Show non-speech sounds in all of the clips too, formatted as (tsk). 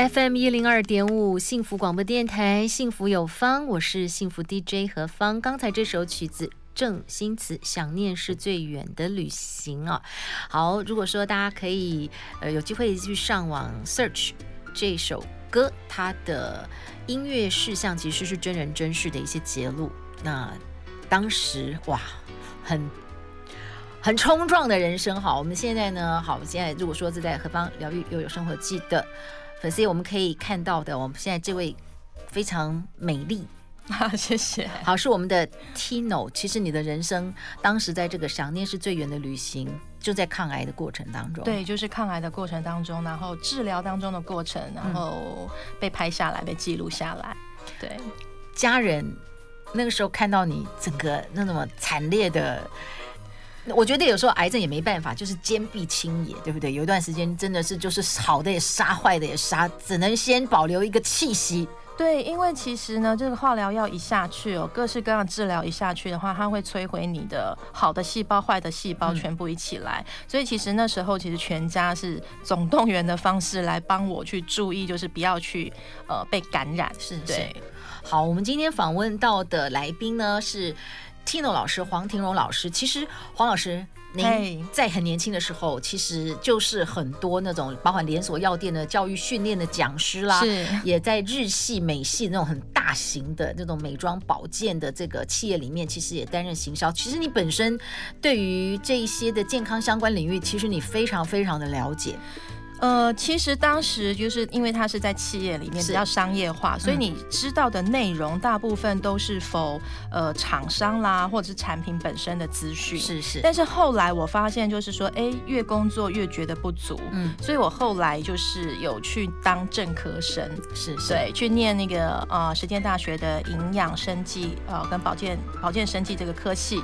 FM 一零二点五，幸福广播电台，幸福有方，我是幸福 DJ 何芳。刚才这首曲子郑新慈，想念是最远的旅行啊。好，如果说大家可以呃有机会去上网 search 这首歌，它的音乐事项其实是真人真事的一些揭露。那当时哇，很很冲撞的人生。好，我们现在呢，好，现在如果说是在何方疗愈又有生活记的。粉丝，我们可以看到的，我们现在这位非常美丽 (laughs) 啊，谢谢。好，是我们的 Tino。其实你的人生当时在这个想念是最远的旅行，就在抗癌的过程当中。对，就是抗癌的过程当中，然后治疗当中的过程，然后被拍下来，被记录下来。对，家人那个时候看到你整个那么惨烈的。我觉得有时候癌症也没办法，就是坚壁清野，对不对？有一段时间真的是就是好的也杀，坏的也杀，只能先保留一个气息。对，因为其实呢，这个化疗药一下去哦，各式各样治疗一下去的话，它会摧毁你的好的细胞、坏的细胞全部一起来。嗯。所以其实那时候其实全家是总动员的方式来帮我去注意，就是不要去呃被感染。是，对。好，我们今天访问到的来宾呢是。Tino 老师，黄庭荣老师，其实黄老师，您在很年轻的时候，其实就是很多那种包含连锁药店的教育训练的讲师啦，是也在日系、美系那种很大型的那种美妆保健的这个企业里面，其实也担任行销。其实你本身对于这一些的健康相关领域，其实你非常非常的了解。呃，其实当时就是因为它是在企业里面比较商业化，所以你知道的内容大部分都是否呃厂商啦，或者是产品本身的资讯。是是。但是后来我发现，就是说，哎，越工作越觉得不足。嗯。所以我后来就是有去当正科生，是是。对，去念那个呃实践大学的营养生计呃跟保健保健生计这个科系。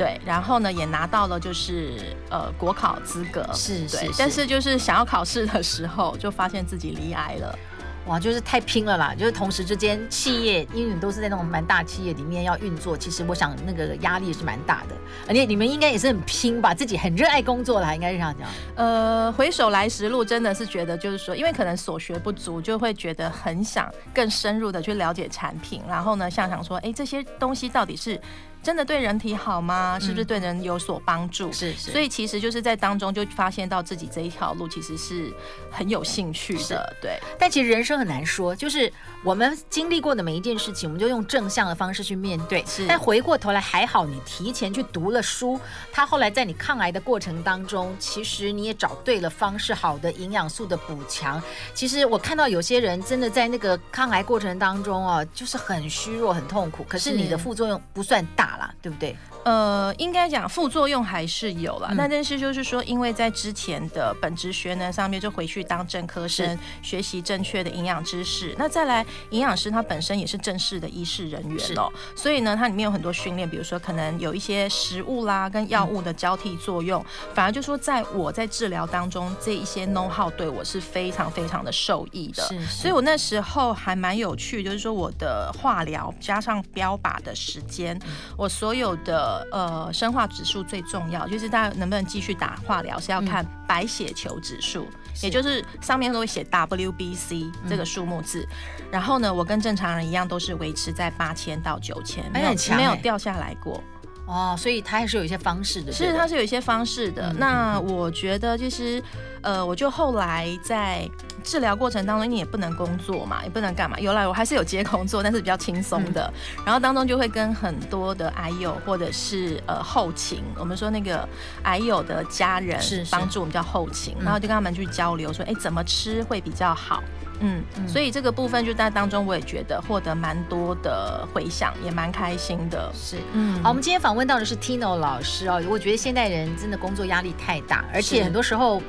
对，然后呢，也拿到了就是呃国考资格，是，是，是，但是就是想要考试的时候，就发现自己离癌了。哇，就是太拼了啦！就是同时之间，企业因为你都是在那种蛮大企业里面要运作，其实我想那个压力是蛮大的。而且你们应该也是很拼吧，自己很热爱工作啦，应该是这样讲。呃，回首来时路，真的是觉得就是说，因为可能所学不足，就会觉得很想更深入的去了解产品，然后呢，想想说，哎，这些东西到底是。真的对人体好吗？是不是对人有所帮助？嗯、是是。所以其实就是在当中就发现到自己这一条路其实是很有兴趣的，对。但其实人生很难说，就是我们经历过的每一件事情，我们就用正向的方式去面对。是。但回过头来还好，你提前去读了书，他后来在你抗癌的过程当中，其实你也找对了方式，好的营养素的补强。其实我看到有些人真的在那个抗癌过程当中啊，就是很虚弱、很痛苦，可是你的副作用不算大。对不对？呃，应该讲副作用还是有了，那、嗯、但是就是说，因为在之前的本职学呢上面就回去当正科生，学习正确的营养知识。那再来，营养师他本身也是正式的医师人员哦，所以呢，它里面有很多训练，比如说可能有一些食物啦跟药物的交替作用，嗯、反而就说在我在治疗当中这一些 know how 对我是非常非常的受益的。是，是，所以我那时候还蛮有趣，就是说我的化疗加上标靶的时间，嗯、我所有的。呃，生化指数最重要，就是大家能不能继续打化疗，是要看白血球指数，嗯、也就是上面都会写 WBC 这个数目字。嗯、然后呢，我跟正常人一样，都是维持在八千到九千，没有没有掉下来过。哦，所以它还是有一些方式的，是它是有一些方式的。嗯、那我觉得就是，呃，我就后来在治疗过程当中，你也不能工作嘛，也不能干嘛。有来我还是有接工作，但是比较轻松的。嗯、然后当中就会跟很多的癌友或者是呃后勤，我们说那个癌友的家人是帮助我们叫后勤，然后就跟他们去交流说，哎，怎么吃会比较好。嗯，所以这个部分就在当中，我也觉得获得蛮多的回响，也蛮开心的。是，嗯，好，我们今天访问到的是 Tino 老师哦。我觉得现代人真的工作压力太大，而且很多时候。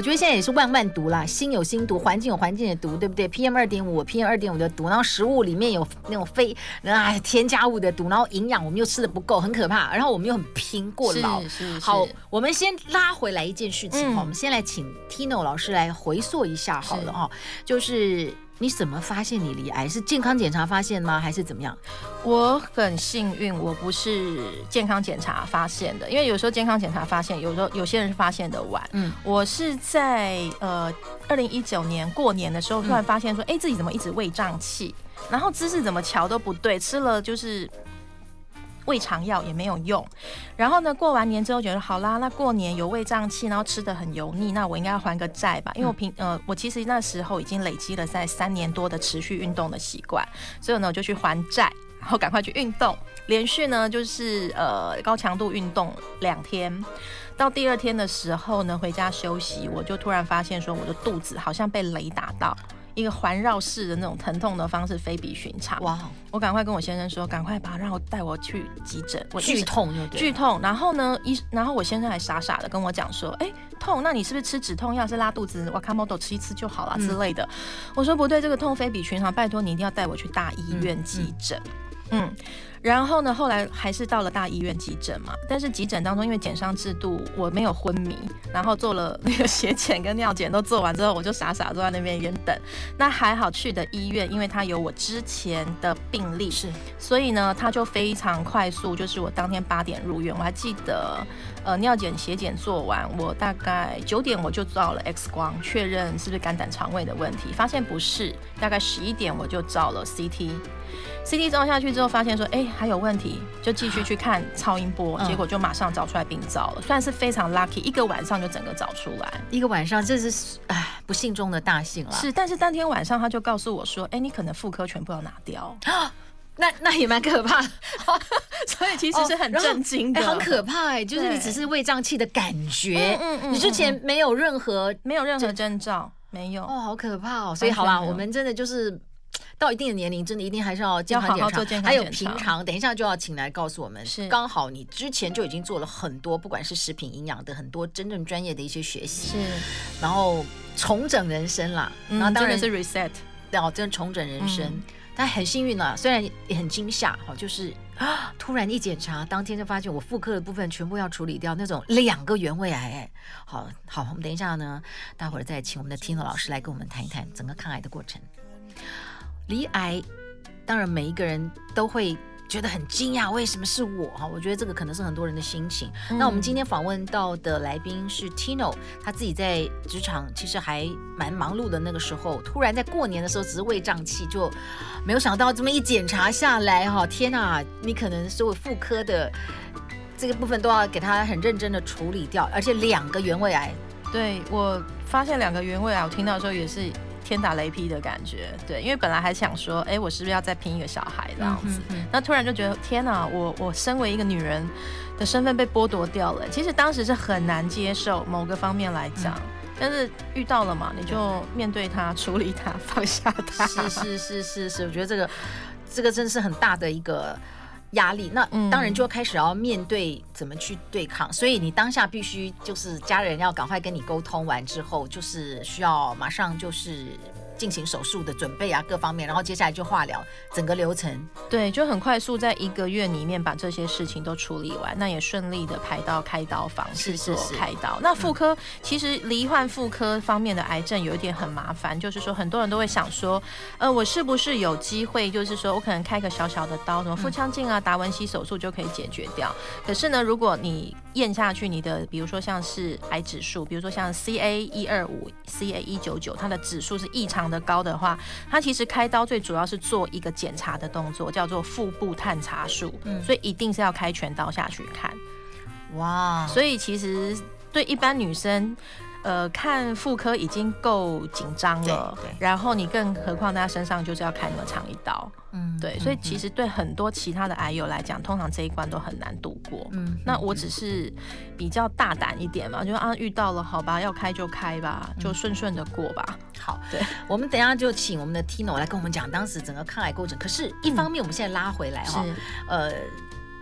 我我觉得现在也是万万毒啦，心有心毒，环境有环境的毒，对不对？PM 二点五，PM 二点五的毒，然后食物里面有那种非啊添加物的毒，然后营养我们又吃的不够，很可怕。然后我们又很拼过劳。好，我们先拉回来一件事情哈、嗯，我们先来请 Tino 老师来回溯一下好了哈，就是。你怎么发现你罹癌？是健康检查发现吗？还是怎么样？我很幸运，我不是健康检查发现的，因为有时候健康检查发现，有时候有些人是发现的晚。嗯，我是在呃二零一九年过年的时候，突然发现说，哎、嗯，自己怎么一直胃胀气，然后姿势怎么瞧都不对，吃了就是。胃肠药也没有用，然后呢，过完年之后觉得好啦，那过年有胃胀气，然后吃的很油腻，那我应该要还个债吧？因为我平呃，我其实那时候已经累积了在三年多的持续运动的习惯，所以呢，我就去还债，然后赶快去运动，连续呢就是呃高强度运动两天，到第二天的时候呢，回家休息，我就突然发现说我的肚子好像被雷打到。一个环绕式的那种疼痛的方式非比寻常。哇！我赶快跟我先生说，赶快把让我带我去急诊。我剧痛就对，剧痛。然后呢，医，然后我先生还傻傻的跟我讲说，哎，痛，那你是不是吃止痛药？是拉肚子，哇卡莫多吃一次就好了之类的。我说不对，这个痛非比寻常，拜托你一定要带我去大医院急诊。嗯。嗯然后呢，后来还是到了大医院急诊嘛。但是急诊当中，因为减伤制度，我没有昏迷，然后做了那个血检跟尿检都做完之后，我就傻傻坐在那边原等。那还好去的医院，因为他有我之前的病历，是，所以呢，他就非常快速，就是我当天八点入院，我还记得，呃，尿检血检做完，我大概九点我就照了 X 光，确认是不是肝胆肠胃的问题，发现不是，大概十一点我就照了 CT。CT 照下去之后，发现说，哎，还有问题，就继续去看超音波，结果就马上找出来病灶了，算是非常 lucky，一个晚上就整个找出来。一个晚上，这是哎不幸中的大幸了。是，但是当天晚上他就告诉我说，哎，你可能妇科全部要拿掉。(gasps) 那那也蛮可怕，(laughs) 所以其实是很震惊的，很可怕哎，就是你只是胃胀气的感觉，嗯嗯，你之前没有任何没有任何征兆，没有哦，好可怕哦。所以好啦，我们真的就是。到一定的年龄，真的一定还是要健康检查。好好做健康检查。还有平常，等一下就要请来告诉我们。是，刚好你之前就已经做了很多，不管是食品营养的很多真正专业的一些学习。是，然后重整人生啦。嗯，然后当然是 reset，哦，真的重整人生。嗯、但很幸运了，虽然也很惊吓，哈，就是啊，突然一检查，当天就发现我妇科的部分全部要处理掉，那种两个原位癌。哎，好好，我们等一下呢，待会儿再请我们的 Tino 老师来跟我们谈一谈整个抗癌的过程。罹癌，当然每一个人都会觉得很惊讶，为什么是我？哈，我觉得这个可能是很多人的心情。嗯、那我们今天访问到的来宾是 Tino，他自己在职场其实还蛮忙碌的。那个时候，突然在过年的时候，只是胃胀气，就没有想到这么一检查下来，哈，天哪！你可能所有妇科的这个部分都要给他很认真的处理掉，而且两个原位癌。对，我发现两个原位癌，我听到的时候也是。天打雷劈的感觉，对，因为本来还想说，哎，我是不是要再拼一个小孩这样子？嗯、那突然就觉得，天哪，我我身为一个女人的身份被剥夺掉了。其实当时是很难接受，某个方面来讲，嗯、但是遇到了嘛，你就面对它，处理它，放下它。是是是是是，我觉得这个这个真是很大的一个。压力，那当然就开始要面对怎么去对抗，嗯、所以你当下必须就是家人要赶快跟你沟通完之后，就是需要马上就是。进行手术的准备啊，各方面，然后接下来就化疗，整个流程，对，就很快速，在一个月里面把这些事情都处理完，那也顺利的排到开刀房去做开刀。那妇科、嗯、其实罹患妇科方面的癌症有一点很麻烦，就是说很多人都会想说，呃，我是不是有机会，就是说我可能开个小小的刀，什么腹腔镜啊、达文西手术就可以解决掉？可是呢，如果你验下去，你的比如说像是癌指数，比如说像 CA 一二五、CA 一九九，它的指数是异常的高的话，它其实开刀最主要是做一个检查的动作，叫做腹部探查术，嗯，所以一定是要开全刀下去看。哇，所以其实对一般女生。呃，看妇科已经够紧张了，然后你更何况在他身上就是要开那么长一刀，嗯，对，所以其实对很多其他的癌友来讲，通常这一关都很难度过。嗯，那我只是比较大胆一点嘛，就啊遇到了，好吧，要开就开吧，就顺顺的过吧。好，对，我们等一下就请我们的 Tino 来跟我们讲当时整个抗癌过程。可是，一方面我们现在拉回来哈，呃。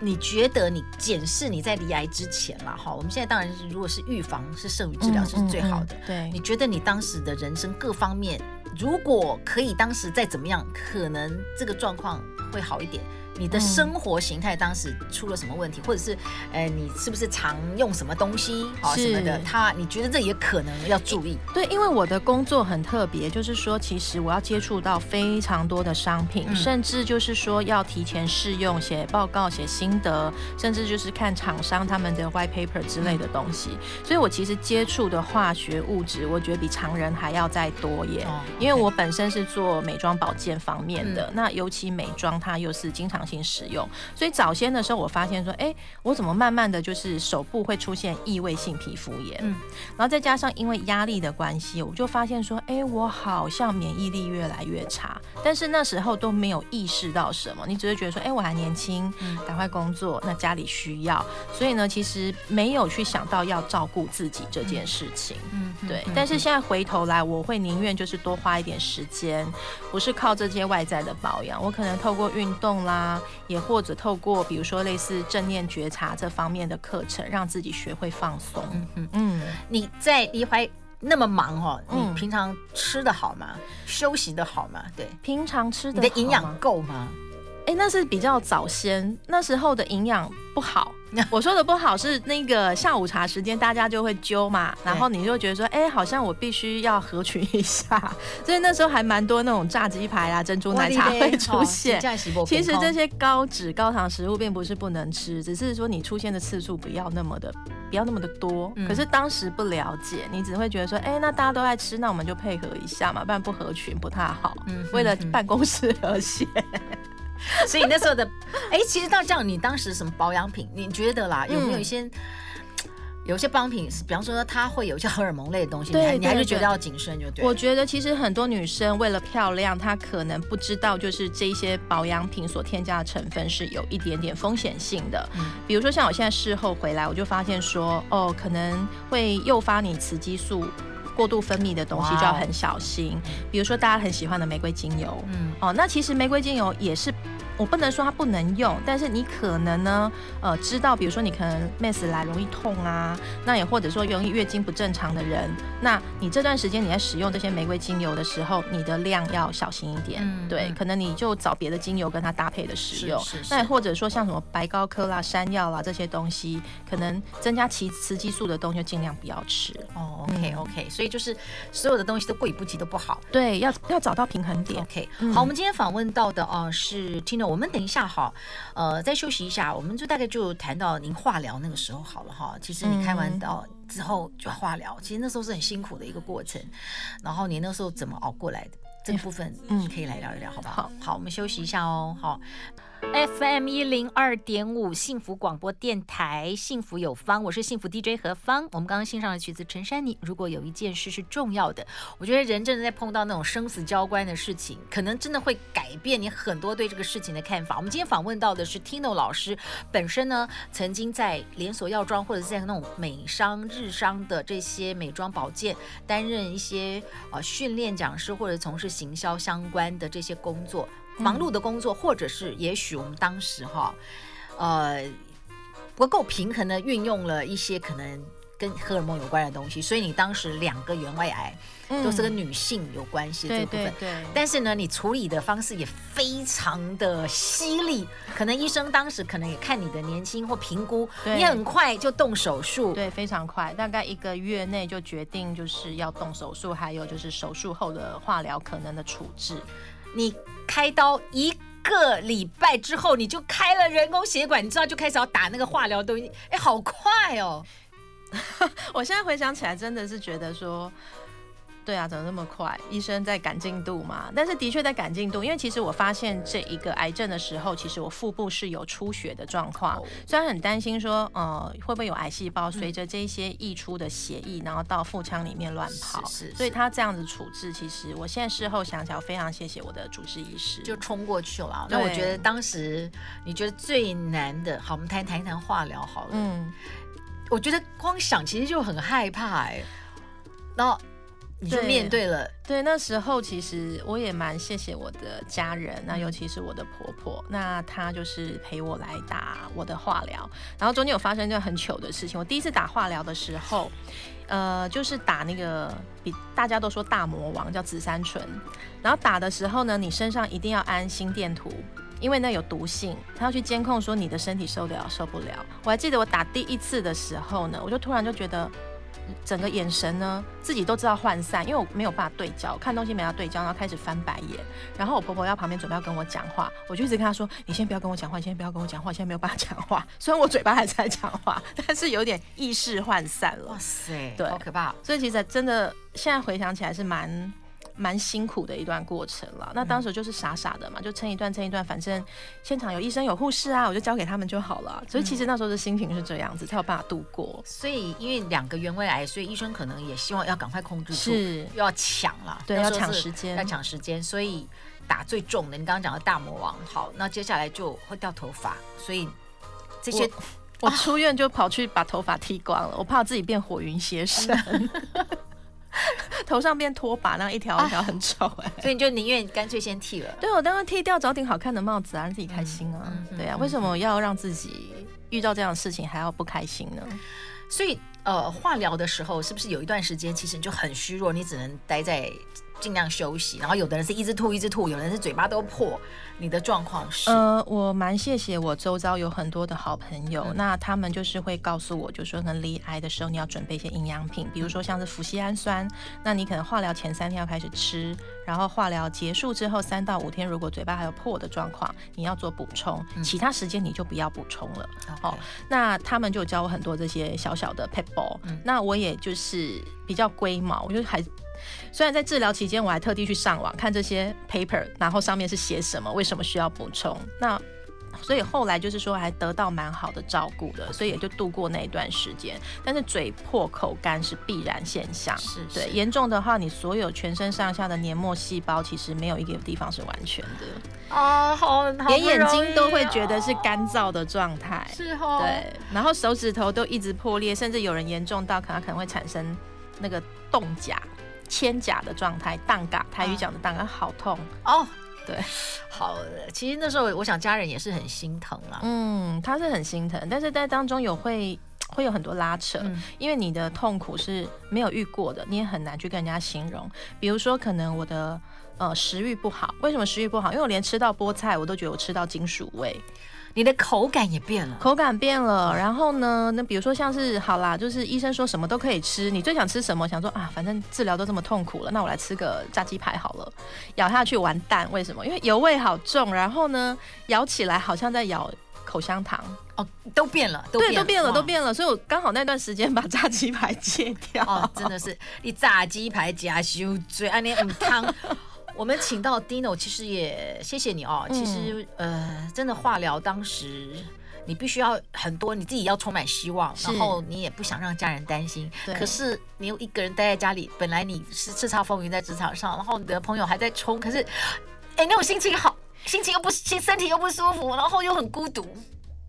你觉得你检视你在罹癌之前了，哈，我们现在当然是如果是预防是胜于治疗，这是最好的。嗯嗯嗯、对，你觉得你当时的人生各方面，如果可以当时再怎么样，可能这个状况会好一点。你的生活形态当时出了什么问题，嗯、或者是，呃，你是不是常用什么东西啊什么的？他你觉得这也可能要注意？对，因为我的工作很特别，就是说，其实我要接触到非常多的商品，嗯、甚至就是说要提前试用、写报告、写心得，甚至就是看厂商他们的 white paper 之类的东西。嗯、所以我其实接触的化学物质，我觉得比常人还要再多耶。哦、因为我本身是做美妆保健方面的，嗯、那尤其美妆它又是经常性使用，所以早先的时候，我发现说，哎、欸，我怎么慢慢的就是手部会出现异位性皮肤炎，嗯，然后再加上因为压力的关系，我就发现说，哎、欸，我好像免疫力越来越差，但是那时候都没有意识到什么，你只是觉得说，哎、欸，我还年轻，赶快工作，那家里需要，所以呢，其实没有去想到要照顾自己这件事情，嗯，对。但是现在回头来，我会宁愿就是多花一点时间，不是靠这些外在的保养，我可能透过运动啦，也或者透过比如说类似正念觉察这方面的课程，让自己学会放松。嗯嗯嗯，你在离怀那么忙哦，你平常吃的好吗？嗯、休息的好吗？对，平常吃的你的营养够吗？哎，那是比较早先，那时候的营养不好。(laughs) 我说的不好是那个下午茶时间，大家就会揪嘛，然后你就觉得说，哎，好像我必须要合群一下，(laughs) 所以那时候还蛮多那种炸鸡排啊、珍珠奶茶会出现。其实这些高脂高糖食物并不是不能吃，只是说你出现的次数不要那么的不要那么的多。可是当时不了解，你只会觉得说，哎，那大家都在吃，那我们就配合一下嘛，不然不合群不太好。为了办公室和谐。(laughs) 所以那时候的，哎、欸，其实到这样，你当时什么保养品？你觉得啦，有没有一些，嗯、有些保养品，比方说它会有一些荷尔蒙类的东西，对对对，你还是觉得要谨慎就对。我觉得其实很多女生为了漂亮，她可能不知道，就是这些保养品所添加的成分是有一点点风险性的。嗯，比如说像我现在事后回来，我就发现说，哦，可能会诱发你雌激素过度分泌的东西，就要很小心。比如说大家很喜欢的玫瑰精油，嗯，哦，那其实玫瑰精油也是。我不能说它不能用，但是你可能呢，呃，知道，比如说你可能 mens 来容易痛啊，那也或者说容易月经不正常的人，那你这段时间你在使用这些玫瑰精油的时候，你的量要小心一点，嗯、对，可能你就找别的精油跟它搭配的使用，是是是，那也或者说像什么白高科啦、山药啦这些东西，可能增加雌雌激素的东西就尽量不要吃。哦，OK OK，所以就是所有的东西都过犹不及都不好，对，要要找到平衡点。OK，、嗯、好，我们今天访问到的哦、呃、是 Tino。我们等一下哈，呃，再休息一下，我们就大概就谈到您化疗那个时候好了哈。其实你开完刀之后就化疗，其实那时候是很辛苦的一个过程。然后你那时候怎么熬过来的？这个部分嗯，可以来聊一聊，好不好？好，我们休息一下哦。好。FM 一零二点五幸福广播电台，幸福有方，我是幸福 DJ 何方。我们刚刚欣赏的曲子《陈珊妮》。如果有一件事是重要的，我觉得人真的在碰到那种生死交关的事情，可能真的会改变你很多对这个事情的看法。我们今天访问到的是 Tino 老师，本身呢曾经在连锁药妆或者在那种美商、日商的这些美妆保健担任一些呃训练讲师或者从事行销相关的这些工作。忙碌的工作，或者是也许我们当时哈，呃，不够平衡的运用了一些可能跟荷尔蒙有关的东西，所以你当时两个原位癌都是跟女性有关系的这部分。对对对。但是呢，你处理的方式也非常的犀利，可能医生当时可能也看你的年轻或评估，你很快就动手术。对，非常快，大概一个月内就决定就是要动手术，还有就是手术后的化疗可能的处置。你开刀一个礼拜之后，你就开了人工血管，你知道就开始要打那个化疗东西，哎，好快哦！(laughs) 我现在回想起来，真的是觉得说。对啊，怎么那么快？医生在赶进度嘛。但是的确在赶进度，因为其实我发现这一个癌症的时候，其实我腹部是有出血的状况。虽然很担心说，呃，会不会有癌细胞随着这些溢出的血液，然后到腹腔里面乱跑。是，是，所以他这样子处置，其实我现在事后想起来，我非常谢谢我的主治医师，就冲过去了。那我觉得当时你觉得最难的，好，我们谈谈一谈化疗好了。嗯，我觉得光想其实就很害怕哎、欸，然后。你就面对了。对，那时候其实我也蛮谢谢我的家人，那尤其是我的婆婆，那她就是陪我来打我的化疗。然后中间有发生一件很糗的事情，我第一次打化疗的时候，呃，就是打那个比大家都说大魔王叫紫杉醇，然后打的时候呢，你身上一定要安心电图。因为那有毒性，他要去监控说你的身体受得了受不了。我还记得我打第一次的时候呢，我就突然就觉得整个眼神呢自己都知道涣散，因为我没有办法对焦，看东西没法对焦，然后开始翻白眼。然后我婆婆要旁边准备要跟我讲话，我就一直跟她说：“你先不要跟我讲话，你先不要跟我讲话，现在没有办法讲话。”虽然我嘴巴还在讲话，但是有点意识涣散了。哇塞，对，好可怕。所以其实真的现在回想起来是蛮。蛮辛苦的一段过程了，那当时就是傻傻的嘛，就撑一段撑一段，反正现场有医生有护士啊，我就交给他们就好了。所以其实那时候的心情是这样子，才有办法度过。所以因为两个原位癌，所以医生可能也希望要赶快控制住，是又要抢了，对，要抢时间，要抢时间，所以打最重的，你刚刚讲的大魔王，好，那接下来就会掉头发，所以这些我，我出院就跑去把头发剃光了，我怕我自己变火云邪神。(laughs) 头上变拖把，那一条一条很丑哎、欸，所以你就宁愿干脆先剃了。对，我当然剃掉，找顶好看的帽子啊，让自己开心啊。对啊，为什么要让自己遇到这样的事情还要不开心呢？所以呃，化疗的时候是不是有一段时间其实你就很虚弱，你只能待在。尽量休息，然后有的人是一直吐一直吐，有的人是嘴巴都破。你的状况是？呃，我蛮谢谢我周遭有很多的好朋友，嗯、那他们就是会告诉我，就说可能离癌的时候你要准备一些营养品，比如说像是麸醯胺酸，那你可能化疗前三天要开始吃，然后化疗结束之后三到五天，如果嘴巴还有破的状况，你要做补充，嗯、其他时间你就不要补充了。哦，那他们就教我很多这些小小的撇步，嗯、那我也就是比较龟毛，我就还。虽然在治疗期间，我还特地去上网看这些 paper，然后上面是写什么，为什么需要补充。那所以后来就是说还得到蛮好的照顾的，所以也就度过那一段时间。但是嘴破口干是必然现象，是，是对严重的话，你所有全身上下的黏膜细胞其实没有一个地方是完全的啊，好，连眼睛都会觉得是干燥的状态，是哦，对，然后手指头都一直破裂，甚至有人严重到可能可能会产生那个冻甲。千甲的状态，荡嘎，台语讲的荡嘎，好痛哦。对，好，其实那时候我想家人也是很心疼啦。嗯，他是很心疼，但是在当中有会 (tsk) 会有很多拉扯，嗯、因为你的痛苦是没有遇过的，你也很难去跟人家形容。比如说，可能我的呃食欲不好，为什么食欲不好？因为我连吃到菠菜，我都觉得我吃到金属味。你的口感也变了，口感变了。然后呢，那比如说像是好啦，就是医生说什么都可以吃，你最想吃什么？想说啊，反正治疗都这么痛苦了，那我来吃个炸鸡排好了。咬下去完蛋，为什么？因为油味好重。然后呢，咬起来好像在咬口香糖。哦，都变了，都变了，对，都变了，都变了。所以我刚好那段时间把炸鸡排戒掉。哦，真的是，你炸鸡排加修嘴，安尼唔汤。我们请到 Dino，其实也谢谢你哦。其实，呃，真的化疗当时你必须要很多，你自己要充满希望，然后你也不想让家人担心。可是你又一个人待在家里，本来你是叱咤风云在职场上，然后你的朋友还在冲，可是，哎，那种心情好，心情又不，身体又不舒服，然后又很孤独。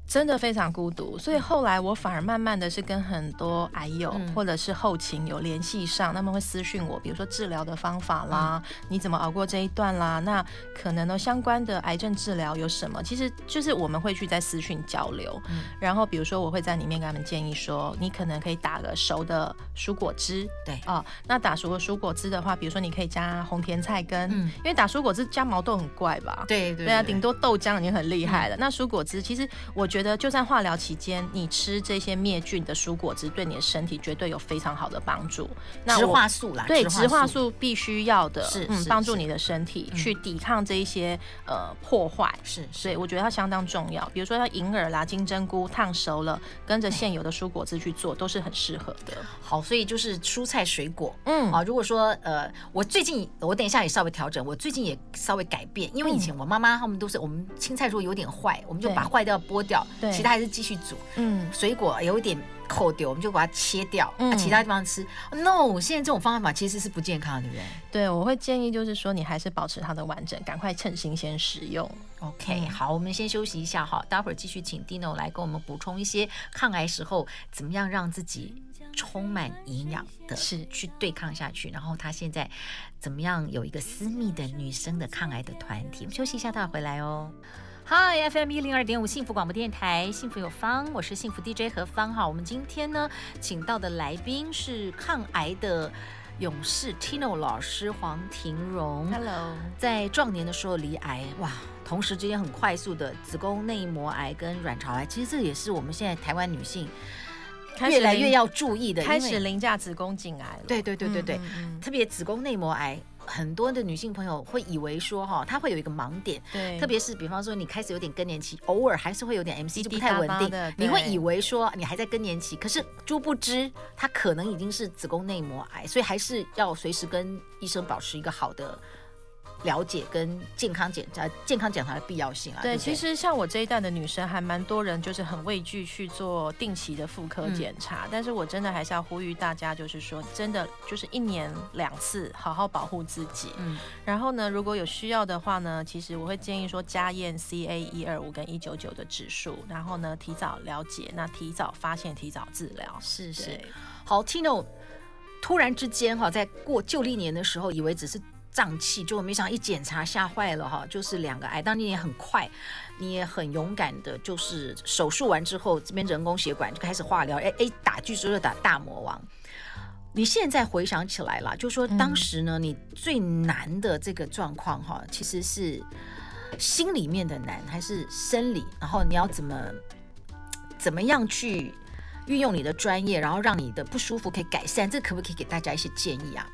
真的非常孤独，所以后来我反而慢慢的是跟很多癌友或者是后勤有联系上，他们会私讯我，比如说治疗的方法啦，你怎么熬过这一段啦？那可能呢相关的癌症治疗有什么？其实就是我们会去在私讯交流，然后比如说我会在里面给他们建议说，你可能可以打个熟的蔬果汁，对哦，那打熟的蔬果汁的话，比如说你可以加红甜菜根，因为打蔬果汁加毛豆很怪吧？对对对啊，顶多豆浆已经很厉害了。那蔬果汁其实我觉得。觉得就在化疗期间，你吃这些灭菌的蔬果汁，对你的身体绝对有非常好的帮助。那植化素啦，对，植化素必须要的，是嗯，帮助你的身体去抵抗这一些呃破坏。是，所以我觉得它相当重要。比如说像银耳啦、金针菇烫熟了，跟着现有的蔬果汁去做，都是很适合的。好，所以就是蔬菜水果，嗯啊，如果说呃，我最近我等一下也稍微调整，我最近也稍微改变，因为以前我妈妈他们都是我们青菜如果有点坏，我们就把坏掉剥掉。对，其他还是继续煮。嗯，水果有一点扣掉，我们就把它切掉，嗯、啊，其他地方吃。No，现在这种方法其实是不健康的，对不对？对，我会建议就是说，你还是保持它的完整，赶快趁新鲜食用。OK，好，我们先休息一下哈，待会儿继续请 Dino 来跟我们补充一些抗癌时候怎么样让自己充满营养的，是去对抗下去。然后他现在怎么样有一个私密的女生的抗癌的团体？我们休息一下，待会回来哦。Hi FM 一零二点五幸福广播电台，幸福有方，我是幸福 DJ 何芳哈。我们今天呢，请到的来宾是抗癌的勇士 Tino 老师黄庭荣。Hello，在壮年的时候离癌，哇，同时之间很快速的子宫内膜癌跟卵巢癌，其实这也是我们现在台湾女性越来越要注意的，开始凌驾子宫颈癌了。对对对对对，嗯嗯嗯，特别子宫内膜癌。很多的女性朋友会以为说哈，她会有一个盲点，对，特别是比方说你开始有点更年期，偶尔还是会有点 MC 就不太稳定，你会以为说你还在更年期，可是殊不知她可能已经是子宫内膜癌，所以还是要随时跟医生保持一个好的。了解跟健康检查、健康检查的必要性啊。对，对对，其实像我这一代的女生，还蛮多人就是很畏惧去做定期的妇科检查。嗯、但是我真的还是要呼吁大家，就是说，真的就是一年两次，好好保护自己。嗯。然后呢，如果有需要的话呢，其实我会建议说，加验 CA 一二五跟一九九的指数，然后呢，提早了解，那提早发现，提早治疗。是是。好，Tino，突然之间哈，在过旧历年的时候，以为只是。胀气，就没想到一检查吓坏了哈，就是两个癌。当你也很快，你也很勇敢的，就是手术完之后，这边人工血管就开始化疗，哎哎，打据说是打大魔王。你现在回想起来了，就说当时呢，你最难的这个状况哈，其实是心里面的难，还是生理？然后你要怎么怎么样去运用你的专业，然后让你的不舒服可以改善？这可不可以给大家一些建议啊？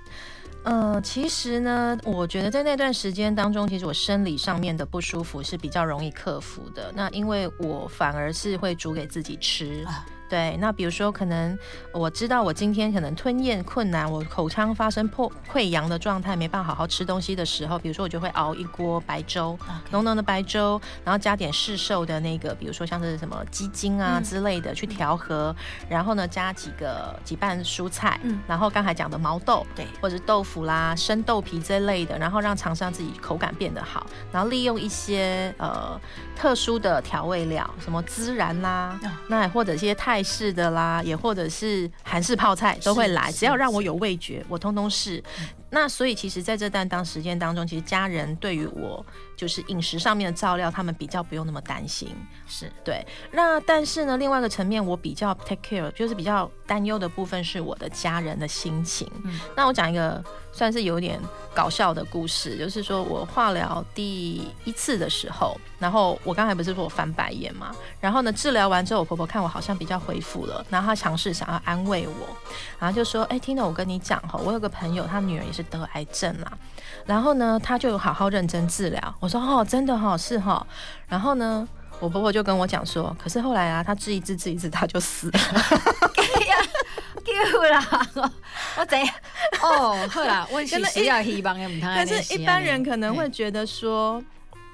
呃，其实呢，我觉得在那段时间当中，其实我生理上面的不舒服是比较容易克服的。那因为我反而是会煮给自己吃。对，那比如说，可能我知道我今天可能吞咽困难，我口腔发生破溃疡的状态，没办法好好吃东西的时候，比如说我就会熬一锅白粥，浓浓.的白粥，然后加点市售的那个，比如说像是什么鸡精啊之类的去调和，嗯、然后呢加几个几瓣蔬菜，嗯，然后刚才讲的毛豆，对，或者豆腐啦、生豆皮这类的，然后让尝试让自己口感变得好，然后利用一些呃特殊的调味料，什么孜然啦，哦、那或者一些泰。泰式的啦，也或者是韩式泡菜都会来，只要让我有味觉，我通通试。那所以其实在这段当时间当中，其实家人对于我就是饮食上面的照料，他们比较不用那么担心。是对。那但是呢，另外一个层面，我比较 take care，就是比较担忧的部分是我的家人的心情。嗯。那我讲一个算是有点搞笑的故事，就是说我化疗第一次的时候，然后我刚才不是说我翻白眼嘛，然后呢治疗完之后，我婆婆看我好像比较恢复了，然后她尝试想要安慰我，然后就说：“哎，Tina，我跟你讲哈，我有个朋友，他女儿也是。”得癌症啊，然后呢，他就好好认真治疗。我说哦，真的哈、哦，是哈、哦。然后呢，我婆婆就跟我讲说，可是后来啊，他治一治治一治，他就死了。(laughs) 哎呀，丢了，(laughs) 我怎样？哦，好啦，我是需要希望的，但是一般人可能会觉得说，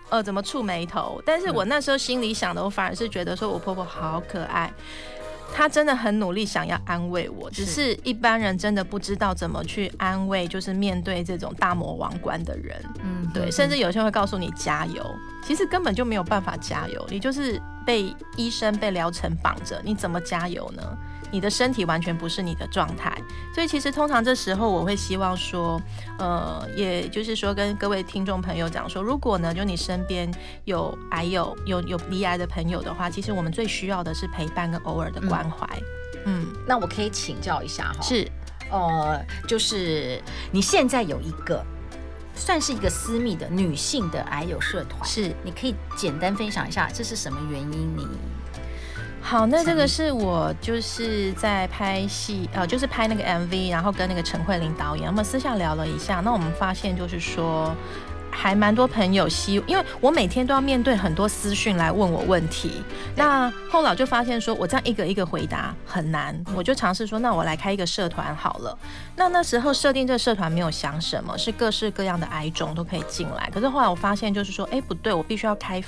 呃，怎么触眉头？但是我那时候心里想的，我反而是觉得说我婆婆好可爱。他真的很努力想要安慰我，只是一般人真的不知道怎么去安慰，就是面对这种大魔王关的人，嗯，对，甚至有些人会告诉你加油，其实根本就没有办法加油，你就是被医生被疗程绑着，你怎么加油呢？你的身体完全不是你的状态，所以其实通常这时候我会希望说，呃，也就是说跟各位听众朋友讲说，如果呢，就你身边有癌友有有罹癌的朋友的话，其实我们最需要的是陪伴跟偶尔的关怀。嗯，嗯，那我可以请教一下哈，是，呃，就是你现在有一个算是一个私密的女性的癌友社团，是，你可以简单分享一下这是什么原因你？好，那这个是我就是在拍戏，呃，就是拍那个 MV，然后跟那个陈慧琳导演，我们私下聊了一下，那我们发现就是说，还蛮多朋友希，因为我每天都要面对很多私讯来问我问题，那后来就发现说我这样一个一个回答很难，我就尝试说，那我来开一个社团好了。那那时候设定这个社团没有想什么，是各式各样的癌种都可以进来，可是后来我发现就是说，哎，不对，我必须要开。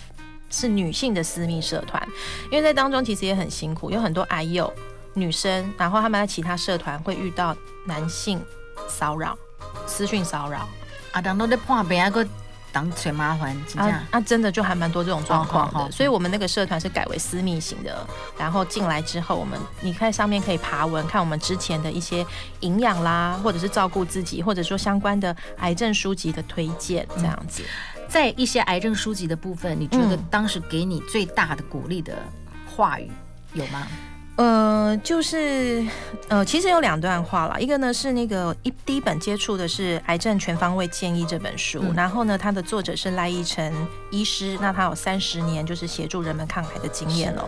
是女性的私密社团，因为在当中其实也很辛苦，有很多癌友女生，然后他们在其他社团会遇到男性骚扰、私讯骚扰，啊，当都在破病啊个。当最麻烦，啊，那真的就还蛮多这种状况的，所以我们那个社团是改为私密型的。然后进来之后，我们你看上面可以爬文，看我们之前的一些营养啦，或者是照顾自己，或者说相关的癌症书籍的推荐，这样子。在一些癌症书籍的部分，你觉得当时给你最大的鼓励的话语有吗？呃，就是呃，其实有两段话啦。一个呢是那个一第一本接触的是《癌症全方位建议》这本书，嗯、然后呢，它的作者是赖奕晨医师，那他有三十年就是协助人们抗癌的经验了。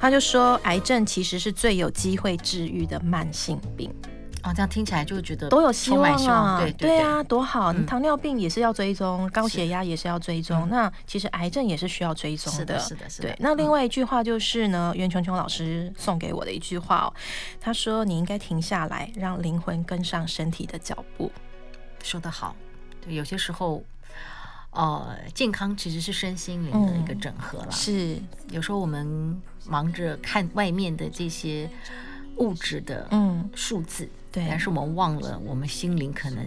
他就说，癌症其实是最有机会治愈的慢性病。哦，这样听起来就觉得都有希望啊！对对啊，多好！糖尿病也是要追踪，高血压也是要追踪。那其实癌症也是需要追踪的。是的，是的，是的。对，那另外一句话就是呢，袁琼琼老师送给我的一句话哦，他说：“你应该停下来，让灵魂跟上身体的脚步。”说得好。对，有些时候，呃，健康其实是身心灵的一个整合了。是，有时候我们忙着看外面的这些物质的嗯数字。对，但是我们忘了，我们心灵可能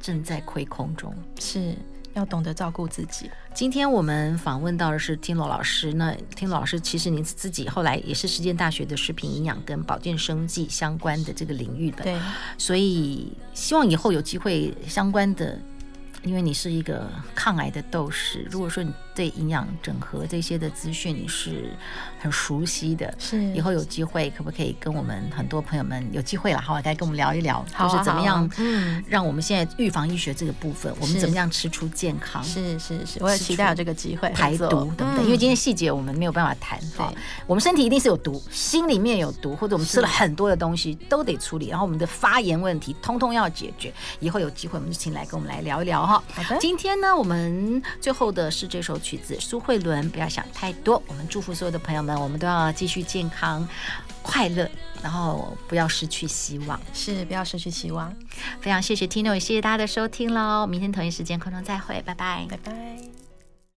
正在亏空中，是要懂得照顾自己。今天我们访问到的是听罗老师，那听罗老师其实您自己后来也是实践大学的食品营养跟保健生计相关的这个领域的，对，所以希望以后有机会相关的。因为你是一个抗癌的斗士，如果说你对营养整合这些的资讯你是很熟悉的，是以后有机会可不可以跟我们很多朋友们有机会了，好，来跟我们聊一聊，就是怎么样，嗯，让我们现在预防医学这个部分，我们怎么样吃出健康？是是是，我也期待有这个机会排毒，对不对？因为今天细节我们没有办法谈，哈，我们身体一定是有毒，心里面有毒，或者我们吃了很多的东西都得处理，然后我们的发炎问题通通要解决。以后有机会我们就请来跟我们来聊一聊哈。好的，今天呢，我们最后的是这首曲子，苏慧伦，不要想太多。我们祝福所有的朋友们，我们都要继续健康、快乐，然后不要失去希望，是不要失去希望。非常谢谢 Tino，也谢谢大家的收听喽。明天同一时间空中再会，拜拜，拜拜。